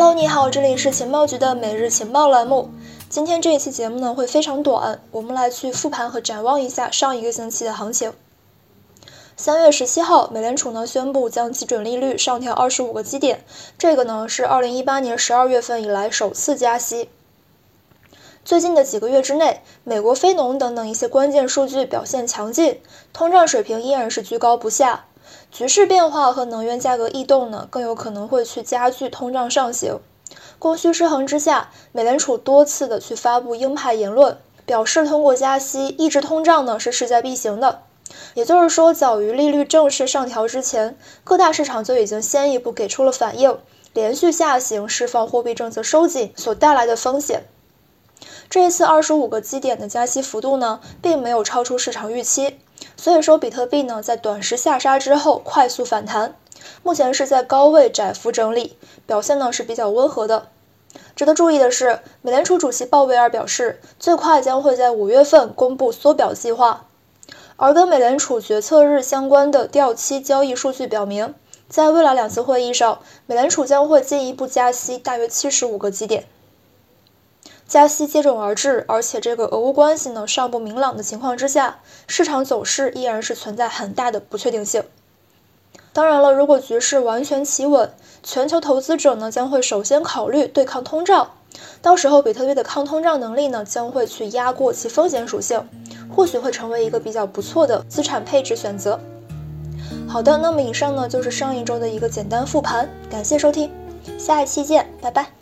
Hello，你好，这里是情报局的每日情报栏目。今天这一期节目呢会非常短，我们来去复盘和展望一下上一个星期的行情。三月十七号，美联储呢宣布将基准利率上调二十五个基点，这个呢是二零一八年十二月份以来首次加息。最近的几个月之内，美国非农等等一些关键数据表现强劲，通胀水平依然是居高不下。局势变化和能源价格异动呢，更有可能会去加剧通胀上行。供需失衡之下，美联储多次的去发布鹰派言论，表示通过加息抑制通胀呢是势在必行的。也就是说，早于利率正式上调之前，各大市场就已经先一步给出了反应，连续下行释放货币政策收紧所带来的风险。这一次二十五个基点的加息幅度呢，并没有超出市场预期，所以说比特币呢在短时下杀之后快速反弹，目前是在高位窄幅整理，表现呢是比较温和的。值得注意的是，美联储主席鲍威尔表示，最快将会在五月份公布缩表计划。而跟美联储决策日相关的掉期交易数据表明，在未来两次会议上，美联储将会进一步加息大约七十五个基点。加息接踵而至，而且这个俄乌关系呢尚不明朗的情况之下，市场走势依然是存在很大的不确定性。当然了，如果局势完全企稳，全球投资者呢将会首先考虑对抗通胀，到时候比特币的抗通胀能力呢将会去压过其风险属性，或许会成为一个比较不错的资产配置选择。好的，那么以上呢就是上一周的一个简单复盘，感谢收听，下一期见，拜拜。